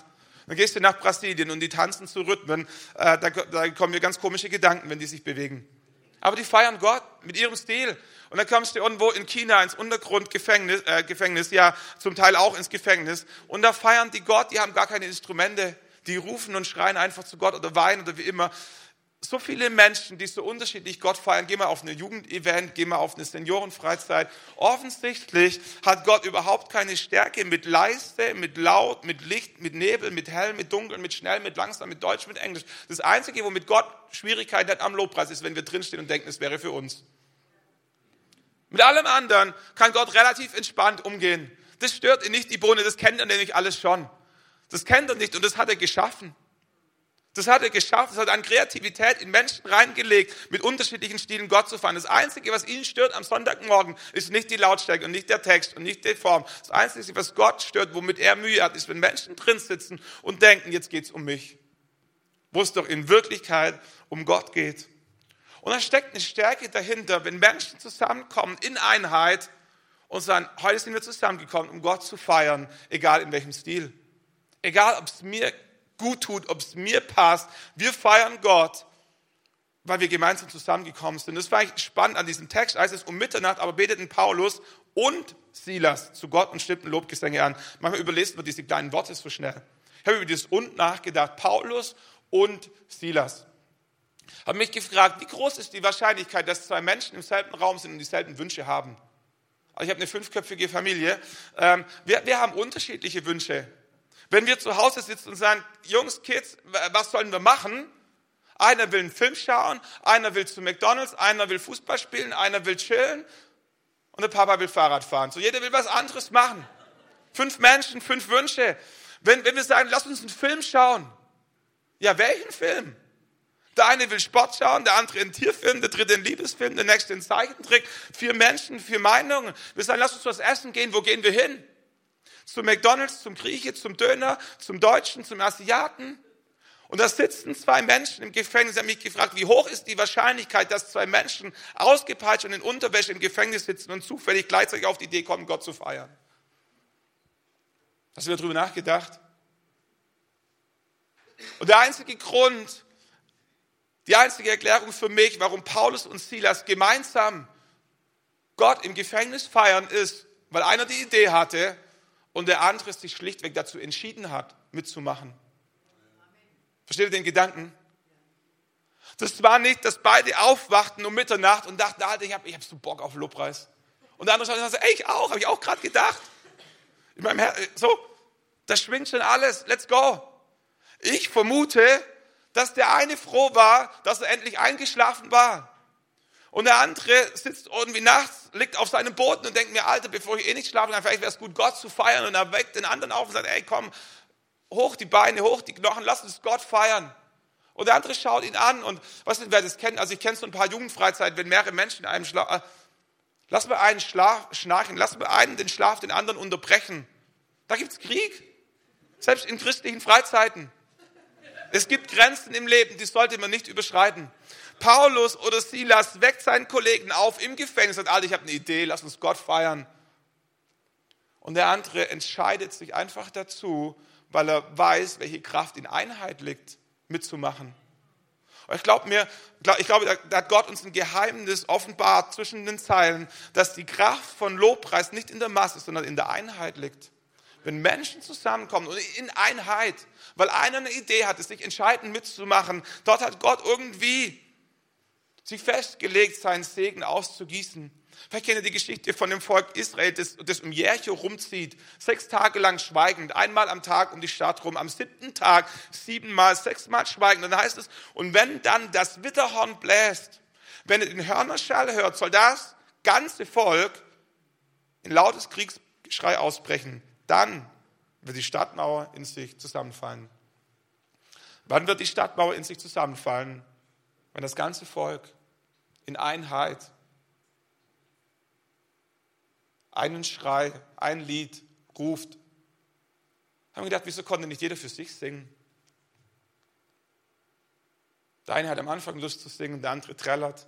S1: Dann gehst du nach Brasilien und die tanzen zu Rhythmen. Äh, da, da kommen mir ganz komische Gedanken, wenn die sich bewegen. Aber die feiern Gott mit ihrem Stil. Und dann kommst du irgendwo in China ins Untergrundgefängnis, äh, Gefängnis, ja, zum Teil auch ins Gefängnis. Und da feiern die Gott, die haben gar keine Instrumente. Die rufen und schreien einfach zu Gott oder weinen oder wie immer so viele Menschen, die so unterschiedlich Gott feiern. Geh mal auf eine Jugendevent, geh mal auf eine Seniorenfreizeit. Offensichtlich hat Gott überhaupt keine Stärke mit leise, mit laut, mit Licht, mit Nebel, mit hell, mit dunkel, mit schnell, mit langsam, mit Deutsch, mit Englisch. Das Einzige, womit Gott Schwierigkeiten hat am Lobpreis, ist, wenn wir drinstehen und denken, es wäre für uns. Mit allem anderen kann Gott relativ entspannt umgehen. Das stört ihn nicht, die Bohne, das kennt er nämlich alles schon. Das kennt er nicht und das hat er geschaffen. Das hat er geschafft, das hat an Kreativität in Menschen reingelegt, mit unterschiedlichen Stilen Gott zu feiern. Das Einzige, was ihn stört am Sonntagmorgen, ist nicht die Lautstärke und nicht der Text und nicht die Form. Das Einzige, was Gott stört, womit er Mühe hat, ist, wenn Menschen drin sitzen und denken, jetzt geht's um mich. Wo es doch in Wirklichkeit um Gott geht. Und da steckt eine Stärke dahinter, wenn Menschen zusammenkommen in Einheit und sagen, heute sind wir zusammengekommen, um Gott zu feiern, egal in welchem Stil. Egal, ob es mir gut tut, ob es mir passt. Wir feiern Gott, weil wir gemeinsam zusammengekommen sind. Das war echt spannend an diesem Text. Als es um Mitternacht, aber beteten Paulus und Silas zu Gott und stimmten Lobgesänge an. Manchmal überlesen wir diese kleinen Worte so schnell. Ich habe über dieses und nachgedacht. Paulus und Silas. Habe mich gefragt, wie groß ist die Wahrscheinlichkeit, dass zwei Menschen im selben Raum sind und dieselben Wünsche haben? Also ich habe eine fünfköpfige Familie. Ähm, wir, wir haben unterschiedliche Wünsche. Wenn wir zu Hause sitzen und sagen, Jungs, Kids, was sollen wir machen? Einer will einen Film schauen, einer will zu McDonalds, einer will Fußball spielen, einer will chillen und der Papa will Fahrrad fahren. So jeder will was anderes machen. Fünf Menschen, fünf Wünsche. Wenn, wenn wir sagen, lass uns einen Film schauen. Ja, welchen Film? Der eine will Sport schauen, der andere einen Tierfilm, der dritte einen Liebesfilm, der nächste einen Zeichentrick. Vier Menschen, vier Meinungen. Wir sagen, lass uns was essen gehen. Wo gehen wir hin? Zum McDonalds, zum Grieche, zum Döner, zum Deutschen, zum Asiaten. Und da sitzen zwei Menschen im Gefängnis. Ich habe mich gefragt, wie hoch ist die Wahrscheinlichkeit, dass zwei Menschen ausgepeitscht und in Unterwäsche im Gefängnis sitzen und zufällig gleichzeitig auf die Idee kommen, Gott zu feiern? Hast du darüber nachgedacht? Und der einzige Grund, die einzige Erklärung für mich, warum Paulus und Silas gemeinsam Gott im Gefängnis feiern, ist, weil einer die Idee hatte, und der andere sich schlichtweg dazu entschieden hat, mitzumachen. Versteht ihr den Gedanken? Das war nicht, dass beide aufwachten um Mitternacht und dachten, Alter, ich habe ich hab so Bock auf Lobpreis. Und der andere sagt, ey, ich auch, habe ich auch gerade gedacht. In meinem Herzen, so, das schwingt schon alles, let's go. Ich vermute, dass der eine froh war, dass er endlich eingeschlafen war. Und der andere sitzt irgendwie nachts, liegt auf seinem Boden und denkt mir, Alter, bevor ich eh nicht schlafen kann, vielleicht wäre es gut, Gott zu feiern. Und er weckt den anderen auf und sagt, ey, komm, hoch die Beine, hoch die Knochen, lass uns Gott feiern. Und der andere schaut ihn an und was nicht, wer das kennt, also ich kenne so ein paar Jugendfreizeiten, wenn mehrere Menschen in einem Schlaf, äh, lass mal einen Schlaf, schnarchen, lass mal einen den Schlaf, den anderen unterbrechen. Da gibt's Krieg. Selbst in christlichen Freizeiten. Es gibt Grenzen im Leben, die sollte man nicht überschreiten. Paulus oder Silas weckt seinen Kollegen auf im Gefängnis und sagt, Alter, ich habe eine Idee, lass uns Gott feiern. Und der andere entscheidet sich einfach dazu, weil er weiß, welche Kraft in Einheit liegt, mitzumachen. Und ich glaube mir, ich da hat Gott uns ein Geheimnis offenbart zwischen den Zeilen, dass die Kraft von Lobpreis nicht in der Masse, sondern in der Einheit liegt. Wenn Menschen zusammenkommen und in Einheit, weil einer eine Idee hat, es sich entscheiden mitzumachen, dort hat Gott irgendwie sich festgelegt, seinen Segen auszugießen. Vielleicht kennt ihr die Geschichte von dem Volk Israel, das, das um Jericho rumzieht, sechs Tage lang schweigend, einmal am Tag um die Stadt rum, am siebten Tag siebenmal, sechsmal schweigend. Dann heißt es, und wenn dann das Witterhorn bläst, wenn ihr den Hörnerschall hört, soll das ganze Volk in lautes Kriegsgeschrei ausbrechen. Dann wird die Stadtmauer in sich zusammenfallen. Wann wird die Stadtmauer in sich zusammenfallen? wenn das ganze Volk in Einheit einen Schrei, ein Lied ruft, haben wir gedacht, wieso konnte nicht jeder für sich singen? Der eine hat am Anfang Lust zu singen, der andere trällert.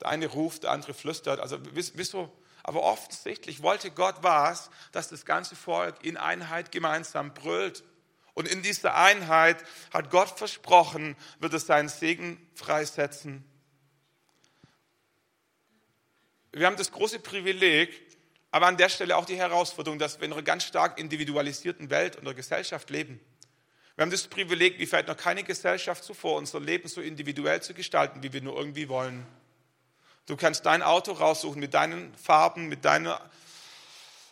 S1: Der eine ruft, der andere flüstert. Also wieso, Aber offensichtlich wollte Gott was, dass das ganze Volk in Einheit gemeinsam brüllt. Und in dieser Einheit hat Gott versprochen, wird es seinen Segen freisetzen. Wir haben das große Privileg, aber an der Stelle auch die Herausforderung, dass wir in einer ganz stark individualisierten Welt und Gesellschaft leben. Wir haben das Privileg, wie vielleicht noch keine Gesellschaft zuvor, unser Leben so individuell zu gestalten, wie wir nur irgendwie wollen. Du kannst dein Auto raussuchen mit deinen Farben, mit deiner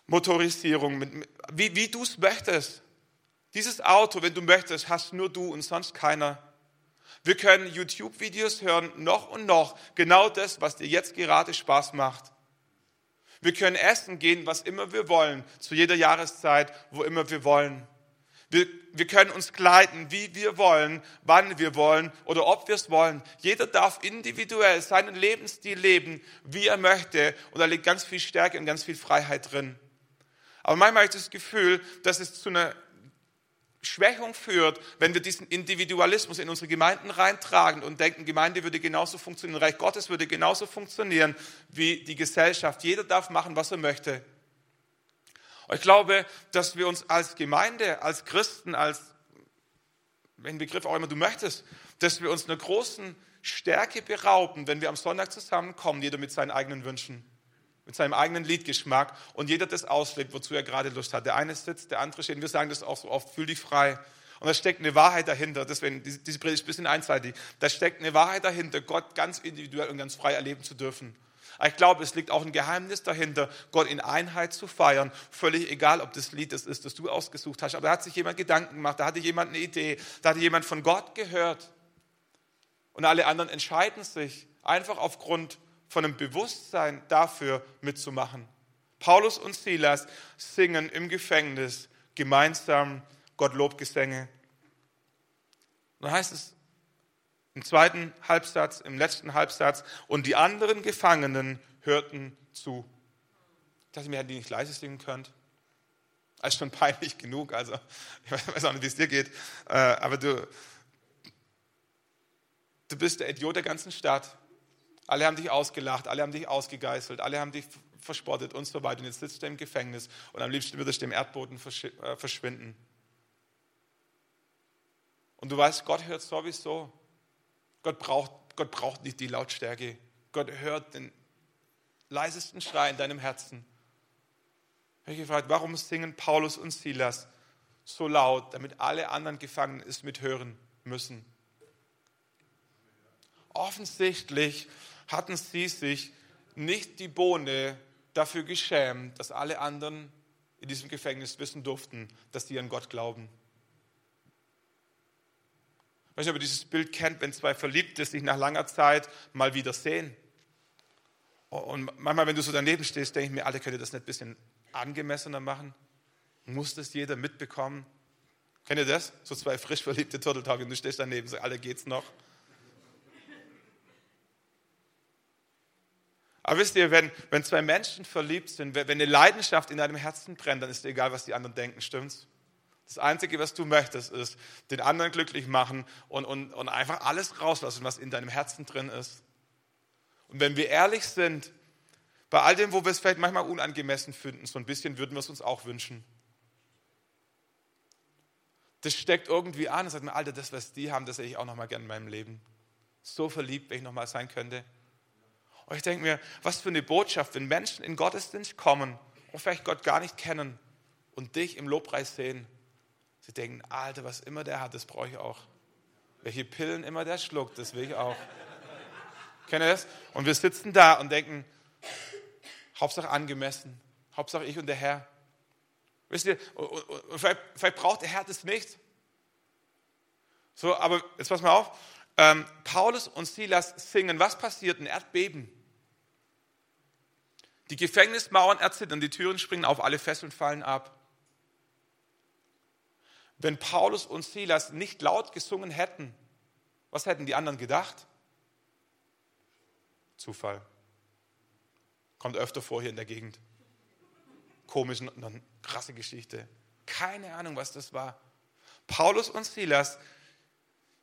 S1: Motorisierung, mit, wie, wie du es möchtest. Dieses Auto, wenn du möchtest, hast nur du und sonst keiner. Wir können YouTube-Videos hören, noch und noch, genau das, was dir jetzt gerade Spaß macht. Wir können essen gehen, was immer wir wollen, zu jeder Jahreszeit, wo immer wir wollen. Wir, wir können uns kleiden, wie wir wollen, wann wir wollen oder ob wir es wollen. Jeder darf individuell seinen Lebensstil leben, wie er möchte. Und da liegt ganz viel Stärke und ganz viel Freiheit drin. Aber manchmal habe ich das Gefühl, dass es zu einer Schwächung führt, wenn wir diesen Individualismus in unsere Gemeinden reintragen und denken, Gemeinde würde genauso funktionieren, Reich Gottes würde genauso funktionieren wie die Gesellschaft. Jeder darf machen, was er möchte. Ich glaube, dass wir uns als Gemeinde, als Christen, als, welchen Begriff auch immer du möchtest, dass wir uns einer großen Stärke berauben, wenn wir am Sonntag zusammenkommen, jeder mit seinen eigenen Wünschen mit seinem eigenen Liedgeschmack und jeder das auslebt, wozu er gerade Lust hat. Der eine sitzt, der andere steht. Wir sagen das auch so oft, fühl dich frei. Und da steckt eine Wahrheit dahinter. Deswegen, diese Predigt ist ein bisschen einseitig. Da steckt eine Wahrheit dahinter, Gott ganz individuell und ganz frei erleben zu dürfen. Aber ich glaube, es liegt auch ein Geheimnis dahinter, Gott in Einheit zu feiern. Völlig egal, ob das Lied das ist, das du ausgesucht hast. Aber da hat sich jemand Gedanken gemacht, da hatte jemand eine Idee, da hatte jemand von Gott gehört. Und alle anderen entscheiden sich einfach aufgrund von einem Bewusstsein dafür mitzumachen. Paulus und Silas singen im Gefängnis gemeinsam Gottlobgesänge. Dann heißt es im zweiten Halbsatz, im letzten Halbsatz, und die anderen Gefangenen hörten zu. Ich dachte mir, hätten die nicht leise singen können? Das ist schon peinlich genug, also ich weiß auch nicht, wie es dir geht, äh, aber du, du bist der Idiot der ganzen Stadt. Alle haben dich ausgelacht, alle haben dich ausgegeißelt, alle haben dich verspottet und so weiter. Und jetzt sitzt du im Gefängnis und am liebsten würdest du im Erdboden äh, verschwinden. Und du weißt, Gott hört sowieso. Gott braucht, Gott braucht nicht die Lautstärke. Gott hört den leisesten Schrei in deinem Herzen. Ich habe gefragt, warum singen Paulus und Silas so laut, damit alle anderen Gefangenen es mithören müssen? Offensichtlich hatten sie sich nicht die Bohne dafür geschämt, dass alle anderen in diesem Gefängnis wissen durften, dass sie an Gott glauben. Ich weiß nicht, ob ihr dieses Bild kennt, wenn zwei Verliebte sich nach langer Zeit mal wieder sehen. Und manchmal, wenn du so daneben stehst, denke ich mir, alle könnt ihr das nicht ein bisschen angemessener machen? Muss das jeder mitbekommen? Kennt ihr das? So zwei frisch verliebte Turteltauge und du stehst daneben, so alle geht's noch. Aber wisst ihr, wenn, wenn zwei Menschen verliebt sind, wenn eine Leidenschaft in deinem Herzen brennt, dann ist dir egal, was die anderen denken, stimmt's? Das Einzige, was du möchtest, ist den anderen glücklich machen und, und, und einfach alles rauslassen, was in deinem Herzen drin ist. Und wenn wir ehrlich sind, bei all dem, wo wir es vielleicht manchmal unangemessen finden, so ein bisschen würden wir es uns auch wünschen. Das steckt irgendwie an und sagt mir, Alter, das, was die haben, das hätte ich auch noch mal gerne in meinem Leben. So verliebt, wenn ich noch mal sein könnte. Und ich denke mir, was für eine Botschaft, wenn Menschen in Gottesdienst kommen und vielleicht Gott gar nicht kennen und dich im Lobpreis sehen. Sie denken, Alter, was immer der hat, das brauche ich auch. Welche Pillen immer der schluckt, das will ich auch. Kennt ihr das? Und wir sitzen da und denken, Hauptsache angemessen, Hauptsache ich und der Herr. Wisst ihr, vielleicht, vielleicht braucht der Herr das nicht. So, aber jetzt pass mal auf. Ähm, Paulus und Silas singen. Was passiert? Ein Erdbeben. Die Gefängnismauern erzittern, die Türen springen auf, alle Fesseln fallen ab. Wenn Paulus und Silas nicht laut gesungen hätten, was hätten die anderen gedacht? Zufall. Kommt öfter vor hier in der Gegend. Komisch, krasse Geschichte. Keine Ahnung, was das war. Paulus und Silas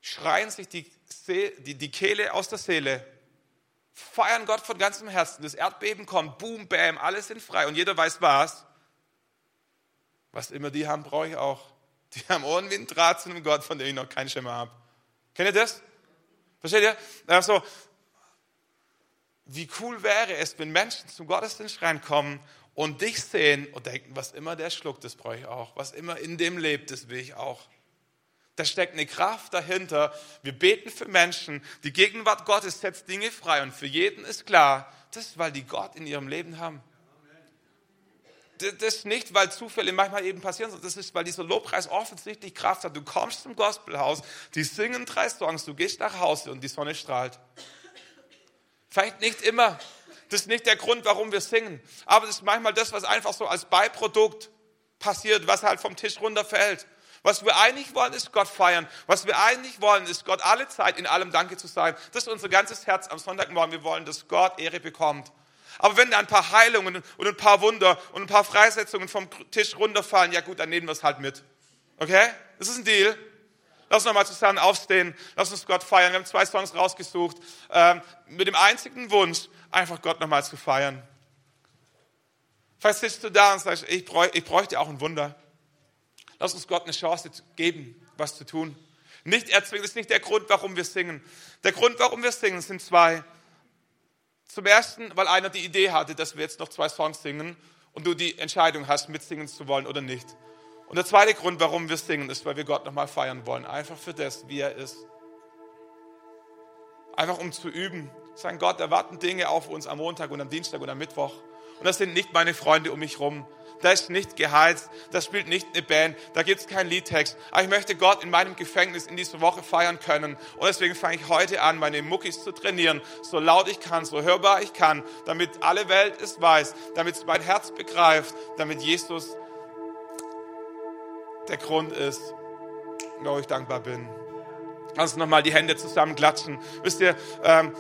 S1: schreien sich die, die, die Kehle aus der Seele feiern Gott von ganzem Herzen. Das Erdbeben kommt, boom, bam, alles sind frei. Und jeder weiß was. Was immer die haben, brauche ich auch. Die haben wie ein Draht zu einem Gott, von dem ich noch keinen Schimmer habe. Kennt ihr das? Versteht ihr? Also, wie cool wäre es, wenn Menschen zum Gottesdienst reinkommen und dich sehen und denken, was immer der schluckt, das brauche ich auch. Was immer in dem lebt, das will ich auch. Da steckt eine Kraft dahinter. Wir beten für Menschen. Die Gegenwart Gottes setzt Dinge frei. Und für jeden ist klar, das ist, weil die Gott in ihrem Leben haben. Das ist nicht, weil Zufälle manchmal eben passieren, sondern das ist, weil dieser Lobpreis offensichtlich Kraft hat. Du kommst zum Gospelhaus, die singen drei Songs, du gehst nach Hause und die Sonne strahlt. Vielleicht nicht immer. Das ist nicht der Grund, warum wir singen. Aber das ist manchmal das, was einfach so als Beiprodukt passiert, was halt vom Tisch runterfällt. Was wir eigentlich wollen, ist Gott feiern. Was wir eigentlich wollen, ist Gott alle Zeit in allem Danke zu sein. Das ist unser ganzes Herz am Sonntagmorgen. Wir wollen, dass Gott Ehre bekommt. Aber wenn da ein paar Heilungen und ein paar Wunder und ein paar Freisetzungen vom Tisch runterfallen, ja gut, dann nehmen wir es halt mit. Okay? Das ist ein Deal. Lass uns nochmal zusammen aufstehen. Lass uns Gott feiern. Wir haben zwei Songs rausgesucht. Ähm, mit dem einzigen Wunsch, einfach Gott nochmal zu feiern. Vielleicht sitzt du da und sagst, ich, bräuch, ich bräuchte auch ein Wunder. Lass uns Gott eine Chance geben, was zu tun. Nicht erzwingen, das ist nicht der Grund, warum wir singen. Der Grund, warum wir singen, sind zwei. Zum ersten, weil einer die Idee hatte, dass wir jetzt noch zwei Songs singen und du die Entscheidung hast, mitsingen zu wollen oder nicht. Und der zweite Grund, warum wir singen, ist, weil wir Gott nochmal feiern wollen. Einfach für das, wie er ist. Einfach um zu üben. Sagen, Gott, erwarten Dinge auf uns am Montag und am Dienstag und am Mittwoch. Und das sind nicht meine Freunde um mich rum da ist nicht geheizt, da spielt nicht eine Band, da gibt es keinen Liedtext. Aber ich möchte Gott in meinem Gefängnis in dieser Woche feiern können. Und deswegen fange ich heute an, meine Muckis zu trainieren, so laut ich kann, so hörbar ich kann, damit alle Welt es weiß, damit es mein Herz begreift, damit Jesus der Grund ist, warum ich dankbar bin. Lass uns nochmal die Hände zusammenklatschen. Wisst ihr, ähm,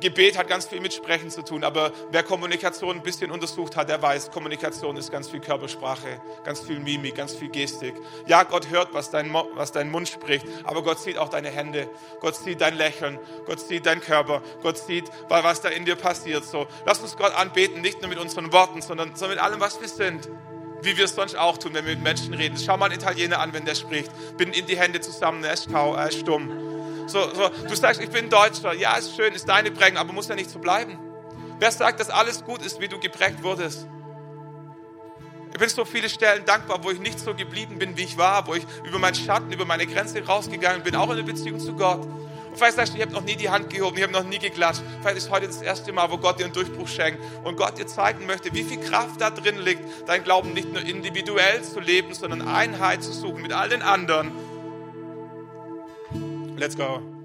S1: Gebet hat ganz viel mit Sprechen zu tun, aber wer Kommunikation ein bisschen untersucht hat, der weiß, Kommunikation ist ganz viel Körpersprache, ganz viel Mimik, ganz viel Gestik. Ja, Gott hört, was dein, was dein Mund spricht, aber Gott sieht auch deine Hände, Gott sieht dein Lächeln, Gott sieht deinen Körper, Gott sieht, was da in dir passiert. So, lass uns Gott anbeten, nicht nur mit unseren Worten, sondern, sondern mit allem, was wir sind wie wir es sonst auch tun, wenn wir mit Menschen reden. Schau mal einen Italiener an, wenn der spricht. Binden in die Hände zusammen, er ist, er ist stumm. So, so, du sagst, ich bin Deutscher. Ja, ist schön, ist deine Prägung, aber muss ja nicht so bleiben. Wer sagt, dass alles gut ist, wie du geprägt wurdest? Ich bin so viele Stellen dankbar, wo ich nicht so geblieben bin, wie ich war, wo ich über meinen Schatten, über meine Grenze rausgegangen bin, auch in der Beziehung zu Gott. Und vielleicht sagst du, ich habe noch nie die Hand gehoben, ich habe noch nie geklatscht. Vielleicht ist heute das erste Mal, wo Gott dir einen Durchbruch schenkt und Gott dir zeigen möchte, wie viel Kraft da drin liegt, dein Glauben nicht nur individuell zu leben, sondern Einheit zu suchen mit all den anderen Let's go.